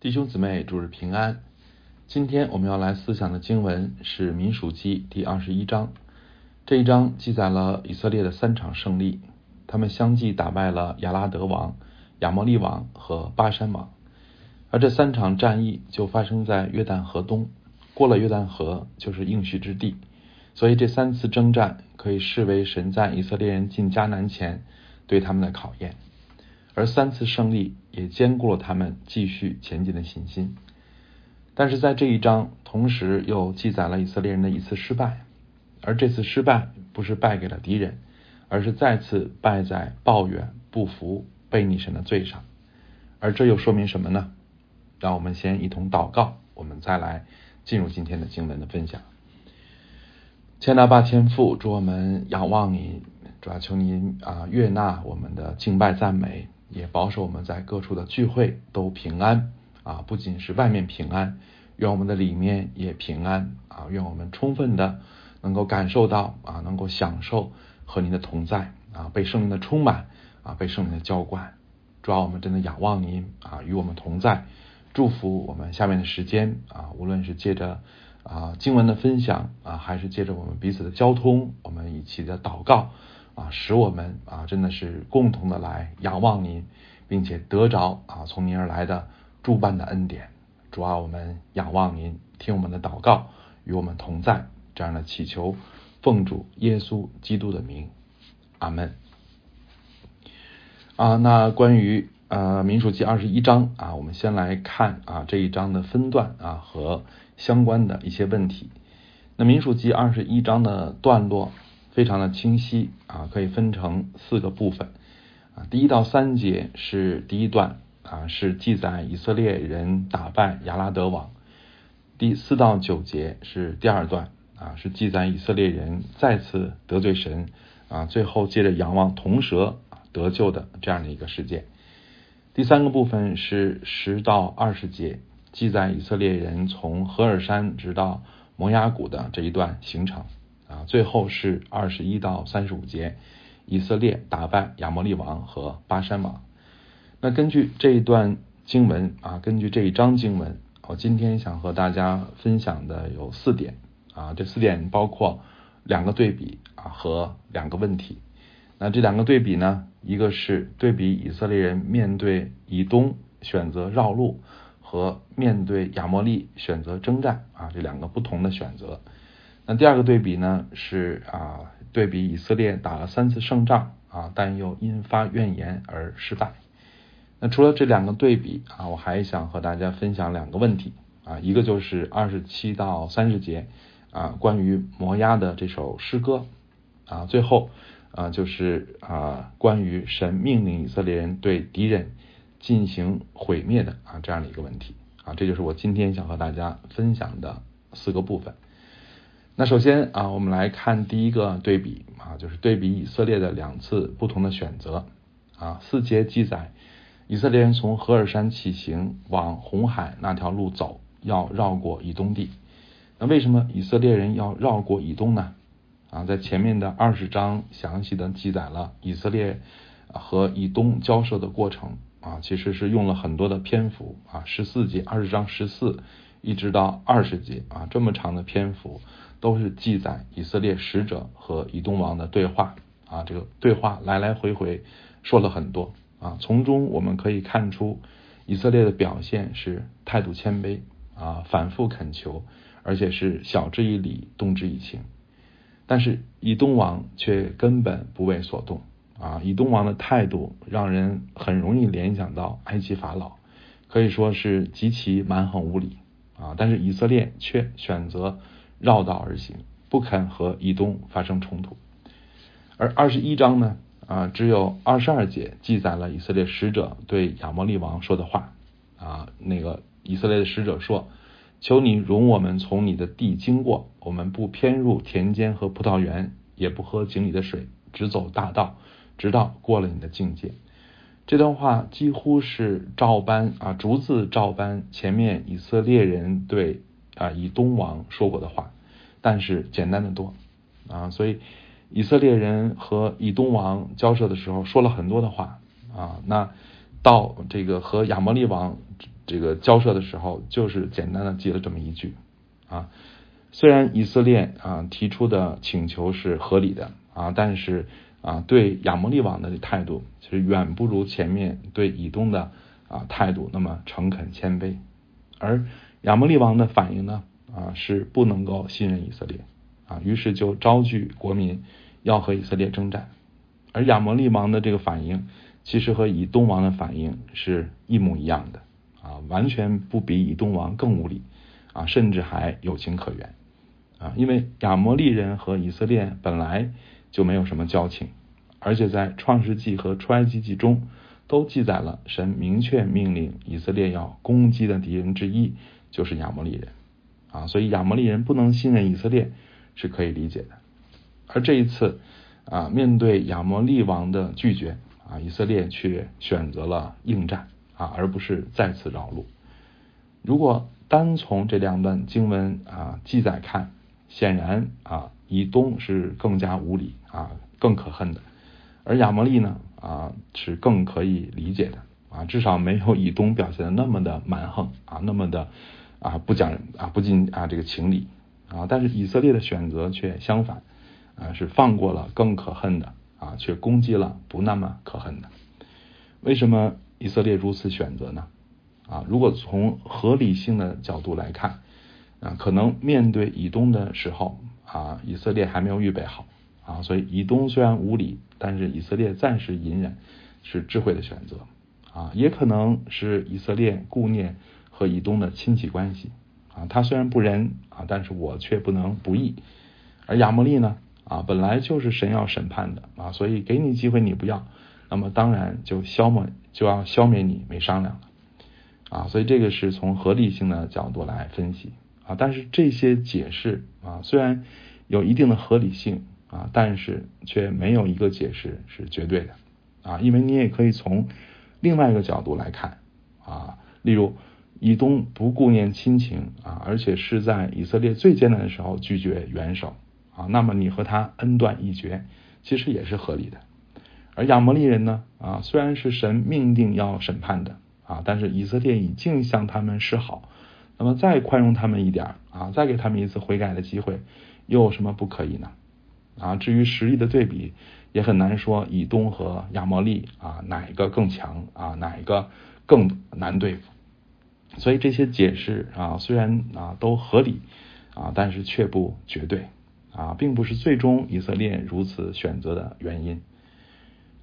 弟兄姊妹，主日平安。今天我们要来思想的经文是《民数记》第二十一章。这一章记载了以色列的三场胜利，他们相继打败了亚拉德王、亚摩利王和巴山王。而这三场战役就发生在约旦河东，过了约旦河就是应许之地。所以这三次征战可以视为神在以色列人进迦南前对他们的考验。而三次胜利也兼顾了他们继续前进的信心，但是在这一章同时又记载了以色列人的一次失败，而这次失败不是败给了敌人，而是再次败在抱怨、不服、背逆神的罪上。而这又说明什么呢？让我们先一同祷告，我们再来进入今天的经文的分享。千大八千父，祝我们仰望你，主要求您啊悦纳我们的敬拜赞美。也保守我们在各处的聚会都平安啊！不仅是外面平安，愿我们的里面也平安啊！愿我们充分的能够感受到啊，能够享受和您的同在啊，被圣灵的充满啊，被圣灵的浇灌。主要我们真的仰望您啊，与我们同在，祝福我们下面的时间啊，无论是借着啊经文的分享啊，还是借着我们彼此的交通，我们一起的祷告。啊，使我们啊，真的是共同的来仰望您，并且得着啊从您而来的诸般的恩典。主啊，我们仰望您，听我们的祷告，与我们同在，这样的祈求，奉主耶稣基督的名，阿门。啊，那关于呃民数记二十一章啊，我们先来看啊这一章的分段啊和相关的一些问题。那民数记二十一章的段落。非常的清晰啊，可以分成四个部分啊。第一到三节是第一段啊，是记载以色列人打败亚拉德王；第四到九节是第二段啊，是记载以色列人再次得罪神啊，最后借着仰望铜蛇得救的这样的一个事件。第三个部分是十到二十节，记载以色列人从何尔山直到摩崖谷的这一段行程。啊，最后是二十一到三十五节，以色列打败亚摩利王和巴山王。那根据这一段经文啊，根据这一章经文，我今天想和大家分享的有四点啊，这四点包括两个对比啊和两个问题。那这两个对比呢，一个是对比以色列人面对以东选择绕路和面对亚摩利选择征战啊这两个不同的选择。那第二个对比呢，是啊，对比以色列打了三次胜仗啊，但又因发怨言而失败。那除了这两个对比啊，我还想和大家分享两个问题啊，一个就是二十七到三十节啊，关于摩押的这首诗歌啊，最后啊，就是啊，关于神命令以色列人对敌人进行毁灭的啊这样的一个问题啊，这就是我今天想和大家分享的四个部分。那首先啊，我们来看第一个对比啊，就是对比以色列的两次不同的选择啊。四节记载，以色列人从何尔山起行往红海那条路走，要绕过以东地。那为什么以色列人要绕过以东呢？啊，在前面的二十章详细的记载了以色列和以东交涉的过程啊，其实是用了很多的篇幅啊，十四节二十章十四一直到二十节啊，这么长的篇幅。都是记载以色列使者和以东王的对话啊，这个对话来来回回说了很多啊，从中我们可以看出以色列的表现是态度谦卑啊，反复恳求，而且是晓之以理，动之以情。但是以东王却根本不为所动啊，以东王的态度让人很容易联想到埃及法老，可以说是极其蛮横无理啊。但是以色列却选择。绕道而行，不肯和以东发生冲突。而二十一章呢，啊，只有二十二节记载了以色列使者对亚摩利王说的话。啊，那个以色列的使者说：“求你容我们从你的地经过，我们不偏入田间和葡萄园，也不喝井里的水，只走大道，直到过了你的境界。”这段话几乎是照搬啊，逐字照搬前面以色列人对。啊，以东王说过的话，但是简单的多啊，所以以色列人和以东王交涉的时候说了很多的话啊。那到这个和亚摩利王这个交涉的时候，就是简单的记了这么一句啊。虽然以色列啊提出的请求是合理的啊，但是啊对亚摩利王的态度其实远不如前面对以东的啊态度那么诚恳谦卑，而亚摩利王的反应呢啊是不能够信任以色列啊，于是就招聚国民要和以色列征战，而亚摩利王的这个反应其实和以东王的反应是一模一样的啊，完全不比以东王更无理啊，甚至还有情可原。啊，因为亚摩利人和以色列本来就没有什么交情，而且在创世纪和出埃及记中都记载了神明确命令以色列要攻击的敌人之一就是亚摩利人啊，所以亚摩利人不能信任以色列是可以理解的。而这一次啊，面对亚摩利王的拒绝啊，以色列却选择了应战啊，而不是再次绕路。如果单从这两段经文啊记载看，显然啊，以东是更加无理啊，更可恨的，而亚摩利呢啊是更可以理解的啊，至少没有以东表现的那么的蛮横啊，那么的啊不讲啊不近啊这个情理啊，但是以色列的选择却相反啊，是放过了更可恨的啊，却攻击了不那么可恨的。为什么以色列如此选择呢？啊，如果从合理性的角度来看。啊，可能面对以东的时候啊，以色列还没有预备好啊，所以以东虽然无理，但是以色列暂时隐忍是智慧的选择啊，也可能是以色列顾念和以东的亲戚关系。啊，他虽然不仁啊，但是我却不能不义，而亚摩利呢啊，本来就是神要审判的啊，所以给你机会你不要，那么当然就消灭就要消灭你没商量了。啊，所以这个是从合理性的角度来分析。啊，但是这些解释啊，虽然有一定的合理性啊，但是却没有一个解释是绝对的。啊，因为你也可以从另外一个角度来看。啊，例如以东不顾念亲情啊，而且是在以色列最艰难的时候拒绝援手啊，那么你和他恩断义绝，其实也是合理的。而亚摩利人呢啊，虽然是神命定要审判的啊，但是以色列已经向他们示好。那么再宽容他们一点啊，再给他们一次悔改的机会，又有什么不可以呢？啊，至于实力的对比，也很难说以东和亚摩利啊哪一个更强啊，哪一个更难对付。所以这些解释啊，虽然啊都合理啊，但是却不绝对啊，并不是最终以色列如此选择的原因。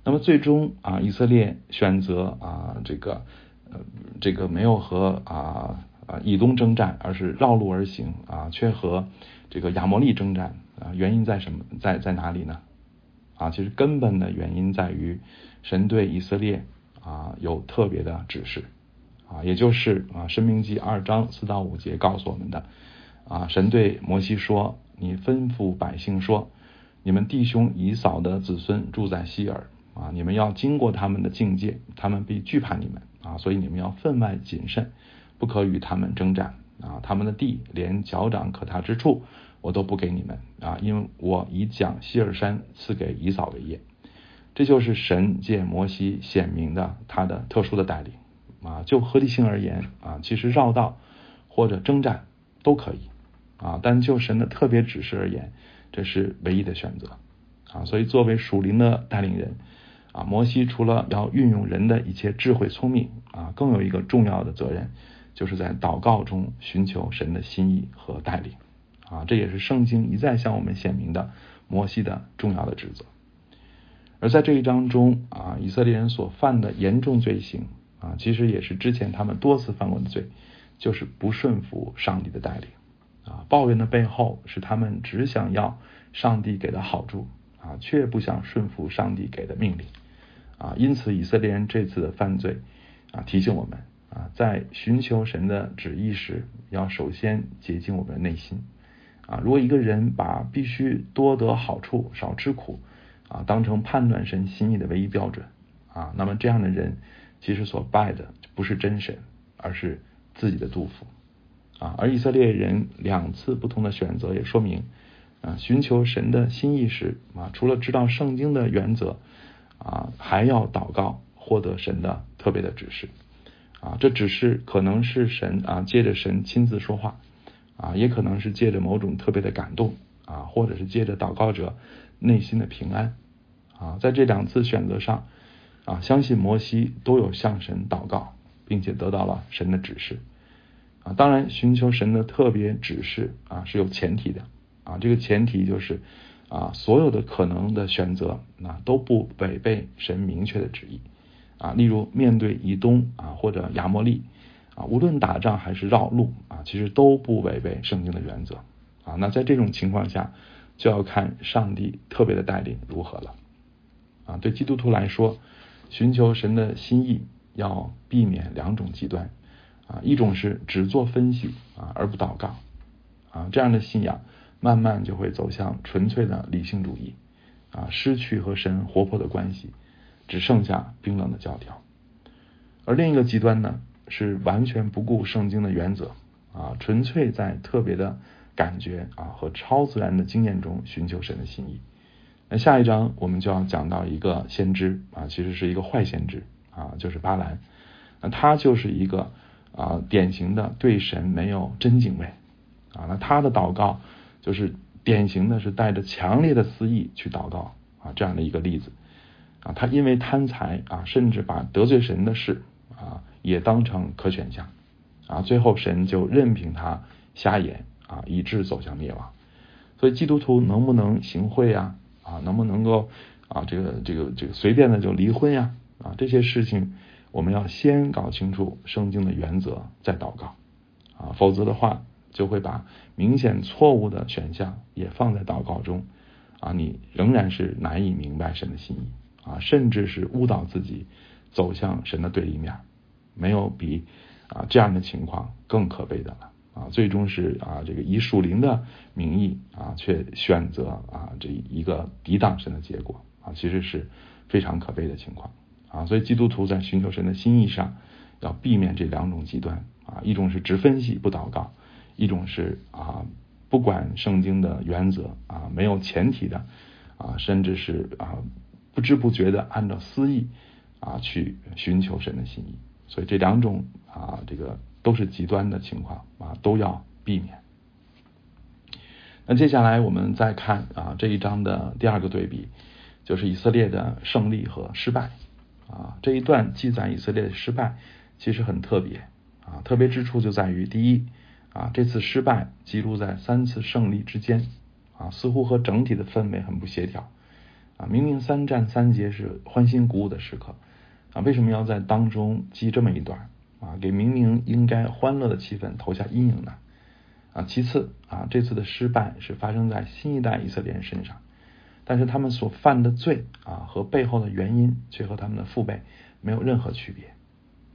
那么最终啊，以色列选择啊这个呃这个没有和啊。啊，以东征战，而是绕路而行啊，却和这个亚摩利征战啊，原因在什么？在在哪里呢？啊，其实根本的原因在于神对以色列啊有特别的指示啊，也就是啊《申命记》二章四到五节告诉我们的啊，神对摩西说：“你吩咐百姓说，你们弟兄以扫的子孙住在希尔啊，你们要经过他们的境界，他们必惧怕你们啊，所以你们要分外谨慎。”不可与他们征战啊！他们的地连脚掌可踏之处，我都不给你们啊！因为我已将希尔山赐给以扫为业。这就是神借摩西显明的他的特殊的带领啊！就合理性而言啊，其实绕道或者征战都可以啊，但就神的特别指示而言，这是唯一的选择啊！所以作为属灵的带领人啊，摩西除了要运用人的一切智慧聪明啊，更有一个重要的责任。就是在祷告中寻求神的心意和带领啊，这也是圣经一再向我们显明的摩西的重要的职责。而在这一章中啊，以色列人所犯的严重罪行啊，其实也是之前他们多次犯过的罪，就是不顺服上帝的带领啊。抱怨的背后是他们只想要上帝给的好处啊，却不想顺服上帝给的命令啊。因此，以色列人这次的犯罪啊，提醒我们。啊，在寻求神的旨意时，要首先洁净我们的内心。啊，如果一个人把必须多得好处、少吃苦啊当成判断神心意的唯一标准啊，那么这样的人其实所拜的不是真神，而是自己的杜甫啊。而以色列人两次不同的选择也说明啊，寻求神的心意时啊，除了知道圣经的原则啊，还要祷告获得神的。特别的指示啊，这只是可能是神啊借着神亲自说话啊，也可能是借着某种特别的感动啊，或者是借着祷告者内心的平安啊，在这两次选择上啊，相信摩西都有向神祷告，并且得到了神的指示啊。当然，寻求神的特别指示啊是有前提的啊，这个前提就是啊，所有的可能的选择啊都不违背神明确的旨意。啊，例如面对以东啊或者亚摩利啊，无论打仗还是绕路啊，其实都不违背圣经的原则啊。那在这种情况下，就要看上帝特别的带领如何了啊。对基督徒来说，寻求神的心意要避免两种极端啊，一种是只做分析啊而不祷告啊，这样的信仰慢慢就会走向纯粹的理性主义啊，失去和神活泼的关系。只剩下冰冷的教条，而另一个极端呢，是完全不顾圣经的原则啊，纯粹在特别的感觉啊和超自然的经验中寻求神的心意。那下一章我们就要讲到一个先知啊，其实是一个坏先知啊，就是巴兰。那他就是一个啊典型的对神没有真敬畏啊，那他的祷告就是典型的是带着强烈的私意去祷告啊这样的一个例子。啊，他因为贪财啊，甚至把得罪神的事啊也当成可选项啊，最后神就任凭他瞎眼啊，以致走向灭亡。所以基督徒能不能行贿啊？啊，能不能够啊这个这个这个随便的就离婚呀？啊，这些事情我们要先搞清楚圣经的原则，再祷告啊，否则的话就会把明显错误的选项也放在祷告中啊，你仍然是难以明白神的心意。啊，甚至是误导自己走向神的对立面，没有比啊这样的情况更可悲的了啊！最终是啊这个以属灵的名义啊，却选择啊这一个抵挡神的结果啊，其实是非常可悲的情况啊！所以基督徒在寻求神的心意上，要避免这两种极端啊，一种是只分析不祷告，一种是啊不管圣经的原则啊，没有前提的啊，甚至是啊。不知不觉的按照私意啊去寻求神的心意，所以这两种啊这个都是极端的情况啊都要避免。那接下来我们再看啊这一章的第二个对比，就是以色列的胜利和失败啊这一段记载以色列的失败其实很特别啊特别之处就在于第一啊这次失败记录在三次胜利之间啊似乎和整体的氛围很不协调。啊，明明三战三捷是欢欣鼓舞的时刻，啊，为什么要在当中记这么一段啊？给明明应该欢乐的气氛投下阴影呢？啊，其次啊，这次的失败是发生在新一代以色列人身上，但是他们所犯的罪啊和背后的原因却和他们的父辈没有任何区别。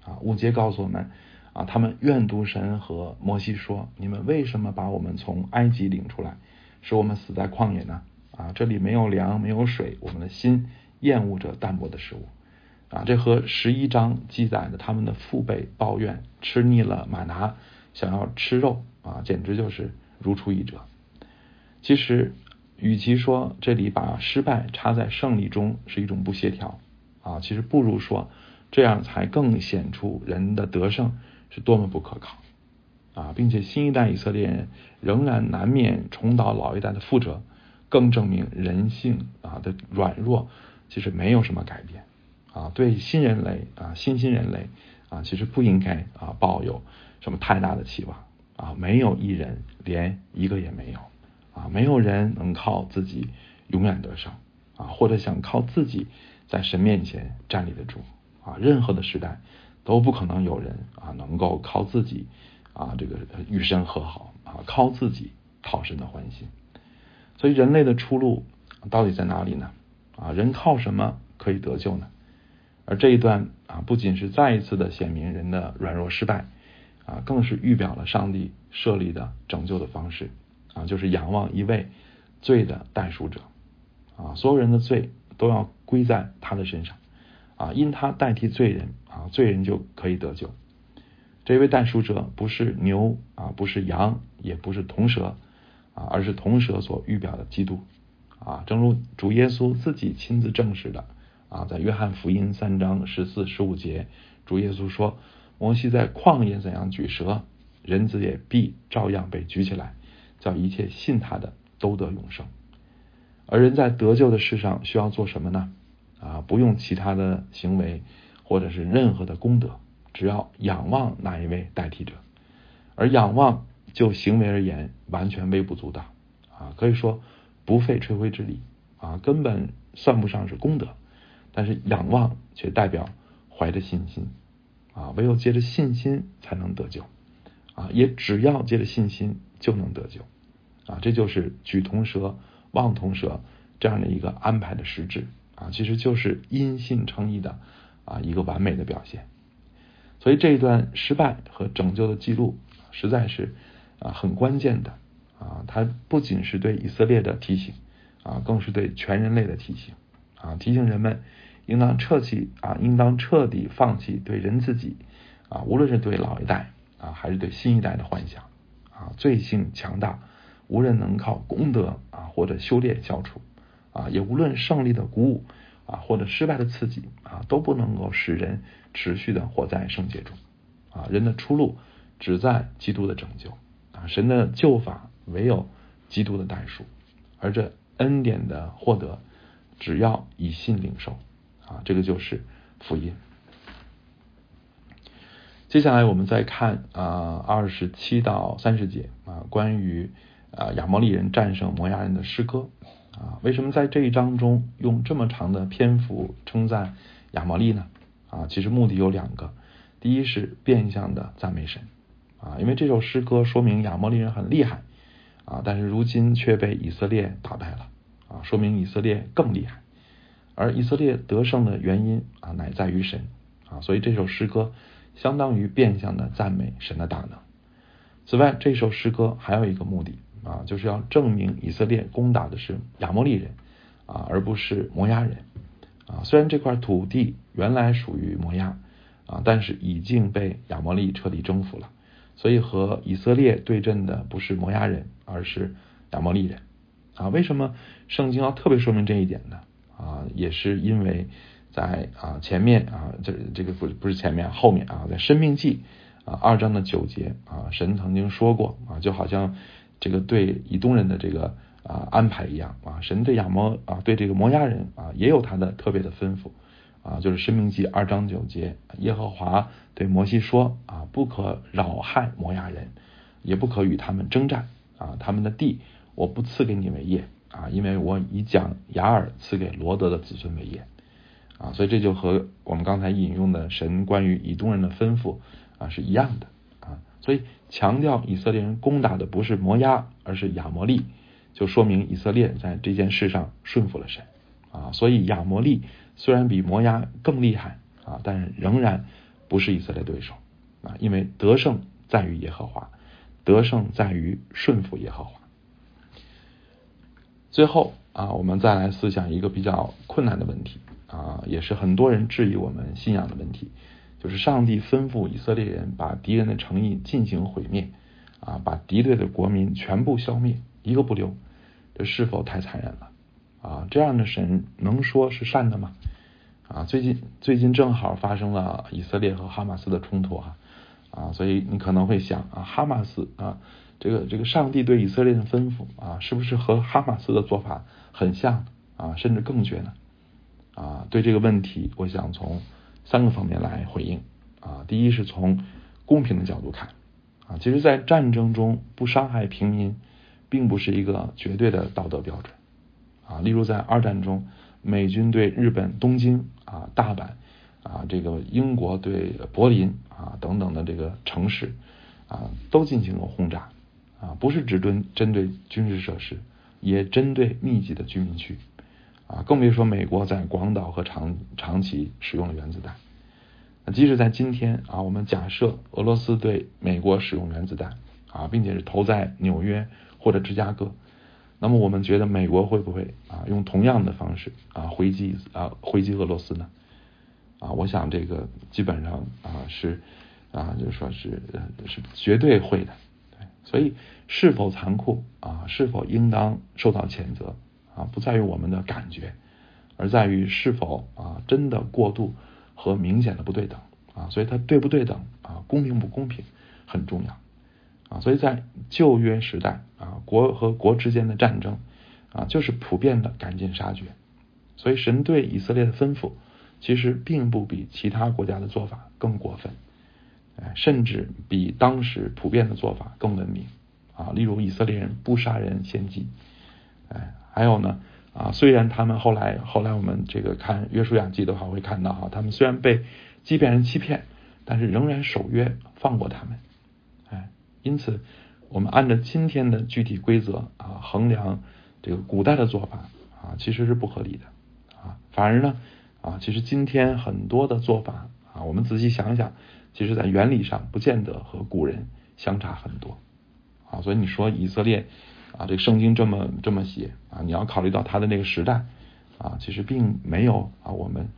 啊，五节告诉我们啊，他们怨毒神和摩西说：“你们为什么把我们从埃及领出来，使我们死在旷野呢？”啊，这里没有粮，没有水，我们的心厌恶着淡薄的食物。啊，这和十一章记载的他们的父辈抱怨吃腻了马拿，想要吃肉啊，简直就是如出一辙。其实，与其说这里把失败插在胜利中是一种不协调啊，其实不如说这样才更显出人的得胜是多么不可靠啊，并且新一代以色列人仍然难免重蹈老一代的覆辙。更证明人性啊的软弱，其实没有什么改变啊。对新人类啊，新新人类啊，其实不应该啊抱有什么太大的期望啊。没有一人，连一个也没有啊。没有人能靠自己永远得胜啊，或者想靠自己在神面前站立得住啊。任何的时代都不可能有人啊能够靠自己啊这个与神和好啊，靠自己讨神的欢心。所以人类的出路到底在哪里呢？啊，人靠什么可以得救呢？而这一段啊，不仅是再一次的显明人的软弱失败，啊，更是预表了上帝设立的拯救的方式啊，就是仰望一位罪的代赎者啊，所有人的罪都要归在他的身上啊，因他代替罪人啊，罪人就可以得救。这位代赎者不是牛啊，不是羊，也不是铜蛇。啊，而是铜蛇所预表的基督啊，正如主耶稣自己亲自证实的啊，在约翰福音三章十四十五节，主耶稣说，摩西在旷野怎样举蛇，人子也必照样被举起来，叫一切信他的都得永生。而人在得救的世上需要做什么呢？啊，不用其他的行为，或者是任何的功德，只要仰望那一位代替者。而仰望就行为而言，完全微不足道啊，可以说不费吹灰之力啊，根本算不上是功德。但是仰望却代表怀着信心。啊，唯有借着信心才能得救。啊，也只要借着信心就能得救。啊，这就是举同蛇。望同蛇这样的一个安排的实质。啊，其实就是因信称义的啊一个完美的表现。所以这一段失败和拯救的记录实在是啊很关键的。啊，它不仅是对以色列的提醒啊，更是对全人类的提醒。啊，提醒人们应当彻底啊，应当彻底放弃对人自己啊，无论是对老一代啊，还是对新一代的幻想啊，罪性强大。无人能靠功德啊或者修炼消除啊，也无论胜利的鼓舞啊或者失败的刺激啊，都不能够使人持续的活在圣洁中啊。人的出路只在基督的拯救啊，神的救法唯有基督的代赎，而这恩典的获得，只要以信领受啊，这个就是福音。接下来我们再看啊二十七到三十节啊，关于。啊，亚摩利人战胜摩押人的诗歌啊，为什么在这一章中用这么长的篇幅称赞亚摩利呢？啊，其实目的有两个，第一是变相的赞美神啊，因为这首诗歌说明亚摩利人很厉害啊，但是如今却被以色列打败了啊，说明以色列更厉害，而以色列得胜的原因啊，乃在于神啊，所以这首诗歌相当于变相的赞美神的大能。此外，这首诗歌还有一个目的。啊，就是要证明以色列攻打的是亚摩利人啊，而不是摩押人啊。虽然这块土地原来属于摩押啊，但是已经被亚摩利彻底征服了，所以和以色列对阵的不是摩押人，而是亚摩利人啊。为什么圣经要特别说明这一点呢？也是因为在啊前面啊，这这个不不是前面，后面啊，在生命记啊二章的九节啊，神曾经说过啊，就好像。这个对以东人的这个啊安排一样啊，神对亚摩啊对这个摩押人啊也有他的特别的吩咐啊，就是申命记二章九节，耶和华对摩西说啊，不可扰害摩押人，也不可与他们征战啊，他们的地我不赐给你为业啊，因为我已将雅尔赐给罗德的子孙为业啊，所以这就和我们刚才引用的神关于以东人的吩咐啊是一样的啊。所以强调以色列人攻打的不是摩押，而是亚摩利，就说明以色列在这件事上顺服了神啊。所以亚摩利虽然比摩押更厉害啊，但仍然不是以色列对手啊，因为得胜在于耶和华，得胜在于顺服耶和华。最后啊，我们再来思想一个比较困难的问题啊，也是很多人质疑我们信仰的问题。就是上帝吩咐以色列人把敌人的诚意进行毁灭，啊，把敌对的国民全部消灭，一个不留，这是否太残忍了？啊，这样的神能说是善的吗？啊，最近最近正好发生了以色列和哈马斯的冲突啊，啊，所以你可能会想啊，哈马斯啊，这个这个上帝对以色列的吩咐啊，是不是和哈马斯的做法很像啊，甚至更绝呢？啊，对这个问题，我想从。三个方面来回应啊，第一是从公平的角度看啊，其实，在战争中不伤害平民，并不是一个绝对的道德标准啊。例如，在二战中，美军对日本东京啊、大阪啊，这个英国对柏林啊等等的这个城市啊，都进行了轰炸啊，不是只针针对军事设施，也针对密集的居民区。啊，更别说美国在广岛和长长崎使用了原子弹。那即使在今天啊，我们假设俄罗斯对美国使用原子弹啊，并且是投在纽约或者芝加哥，那么我们觉得美国会不会啊用同样的方式啊回击啊回击俄罗斯呢？啊，我想这个基本上啊是啊就是说是是绝对会的。所以是否残酷啊，是否应当受到谴责？啊，不在于我们的感觉，而在于是否啊真的过度和明显的不对等啊，所以它对不对等啊，公平不公平很重要啊，所以在旧约时代啊，国和国之间的战争啊，就是普遍的赶尽杀绝，所以神对以色列的吩咐其实并不比其他国家的做法更过分，哎，甚至比当时普遍的做法更文明。啊，例如以色列人不杀人献祭，哎，还有呢。啊，虽然他们后来后来我们这个看约书亚记的话，会看到哈，他们虽然被欺骗人欺骗，但是仍然守约放过他们，哎，因此我们按照今天的具体规则啊衡量这个古代的做法啊，其实是不合理的。啊，反而呢啊，其实今天很多的做法啊，我们仔细想想，其实在原理上不见得和古人相差很多啊，所以你说以色列。啊，这个圣经这么这么写啊，你要考虑到他的那个时代啊，其实并没有啊，我们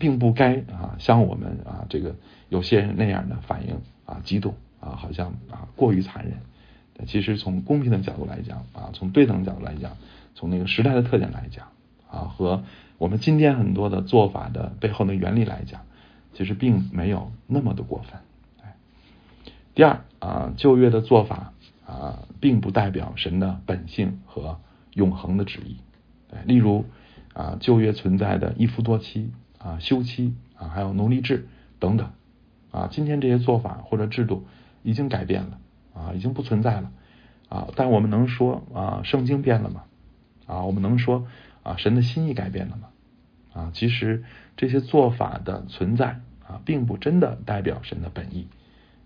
并不该啊，像我们啊这个有些人那样的反应啊，激动啊，好像啊过于残忍。其实从公平的角度来讲啊，从对等的角度来讲，从那个时代的特点来讲啊，和我们今天很多的做法的背后的原理来讲，其实并没有那么的过分。第二啊，旧约的做法。啊，并不代表神的本性和永恒的旨意。例如啊，旧约存在的一夫多妻啊、休妻啊，还有奴隶制等等啊，今天这些做法或者制度已经改变了啊，已经不存在了啊。但我们能说啊，圣经变了吗？啊，我们能说啊，神的心意改变了吗？啊，其实这些做法的存在啊，并不真的代表神的本意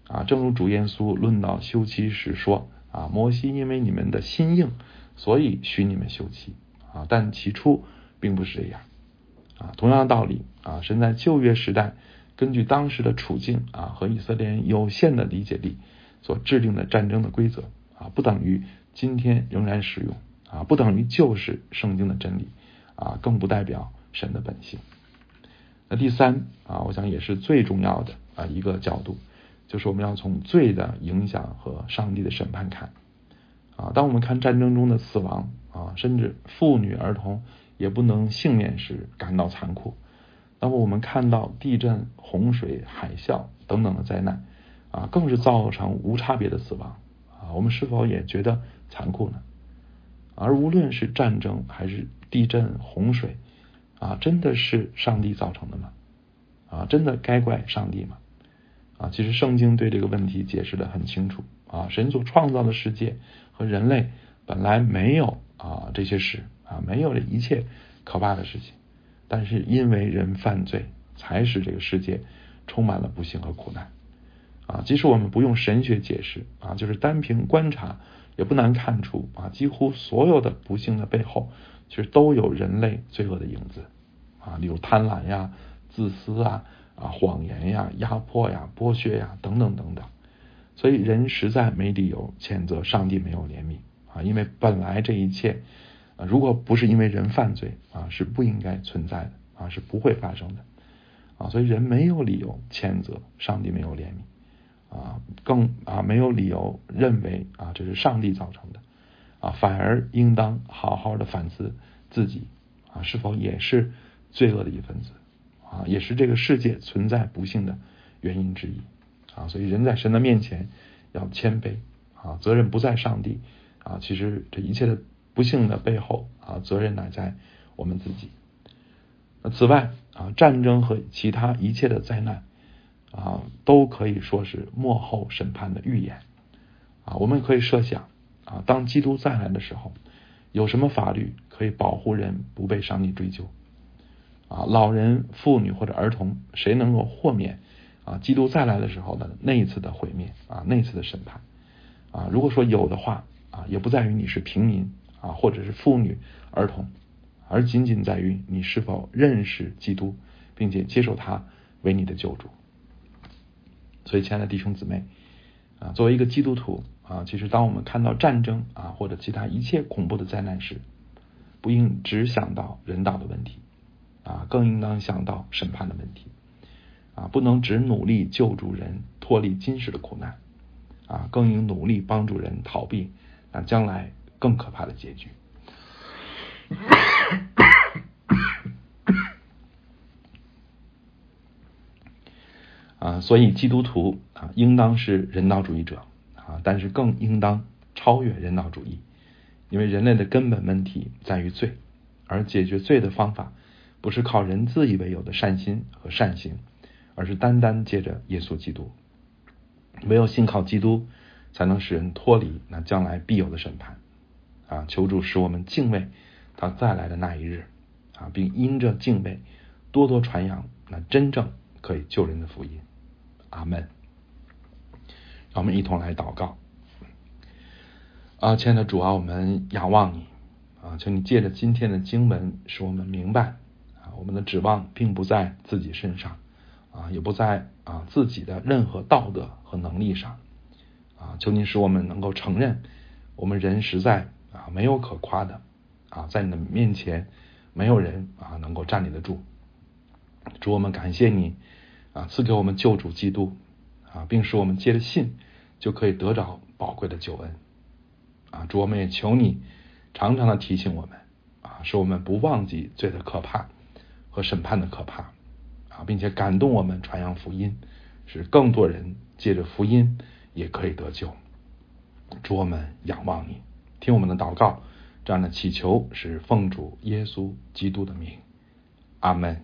啊。正如主耶稣论到休妻时说。啊，摩西因为你们的心硬，所以许你们休妻啊，但起初并不是这样啊。同样的道理啊，神在旧约时代根据当时的处境啊和以色列人有限的理解力所制定的战争的规则啊，不等于今天仍然适用啊，不等于就是圣经的真理啊，更不代表神的本性。那第三啊，我想也是最重要的啊一个角度。就是我们要从罪的影响和上帝的审判看啊，当我们看战争中的死亡啊，甚至妇女儿童也不能幸免时，感到残酷。那么我们看到地震、洪水、海啸等等的灾难啊，更是造成无差别的死亡啊，我们是否也觉得残酷呢？而无论是战争还是地震、洪水啊，真的是上帝造成的吗？啊，真的该怪上帝吗？啊，其实圣经对这个问题解释的很清楚啊，神所创造的世界和人类本来没有啊这些事啊，没有这一切可怕的事情，但是因为人犯罪，才使这个世界充满了不幸和苦难啊。即使我们不用神学解释啊，就是单凭观察，也不难看出啊，几乎所有的不幸的背后，其实都有人类罪恶的影子啊，例如贪婪呀、自私啊。啊，谎言呀，压迫呀，剥削呀，等等等等，所以人实在没理由谴责上帝没有怜悯啊，因为本来这一切啊，如果不是因为人犯罪啊，是不应该存在的啊，是不会发生的啊，所以人没有理由谴责上帝没有怜悯啊，更啊没有理由认为啊这是上帝造成的啊，反而应当好好的反思自己啊，是否也是罪恶的一份子。啊，也是这个世界存在不幸的原因之一啊，所以人在神的面前要谦卑啊，责任不在上帝啊，其实这一切的不幸的背后啊，责任乃在我们自己。此外啊，战争和其他一切的灾难啊，都可以说是幕后审判的预言啊，我们可以设想啊，当基督再来的时候，有什么法律可以保护人不被上帝追究？啊，老人、妇女或者儿童，谁能够豁免啊？基督再来的时候的那一次的毁灭啊，那一次的审判啊？如果说有的话啊，也不在于你是平民啊，或者是妇女、儿童，而仅仅在于你是否认识基督，并且接受他为你的救主。所以，亲爱的弟兄姊妹啊，作为一个基督徒啊，其实当我们看到战争啊或者其他一切恐怖的灾难时，不应只想到人道的问题。啊，更应当想到审判的问题，啊，不能只努力救助人脱离今世的苦难，啊，更应努力帮助人逃避那将来更可怕的结局。啊，所以基督徒啊，应当是人道主义者啊，但是更应当超越人道主义，因为人类的根本问题在于罪，而解决罪的方法不是靠人自以为有的善心和善行，而是单单借着耶稣基督。唯有信靠基督，才能使人脱离那将来必有的审判。啊，求主使我们敬畏他再来的那一日啊，并因着敬畏多多传扬那真正可以救人的福音。阿门。让我们一同来祷告。啊，亲爱的主啊，我们仰望你啊，求你借着今天的经文，使我们明白啊，我们的指望并不在自己身上啊，也不在啊自己的任何道德和能力上啊。求你使我们能够承认，我们人实在啊没有可夸的啊，在你的面前没有人啊能够站立得住。主，我们感谢你。啊，赐给我们救主基督啊，并使我们借着信就可以得着宝贵的救恩啊！主，我们也求你常常的提醒我们啊，使我们不忘记罪的可怕和审判的可怕啊，并且感动我们传扬福音，使更多人借着福音也可以得救。主，我们仰望你，听我们的祷告，这样的祈求是奉主耶稣基督的名，阿门。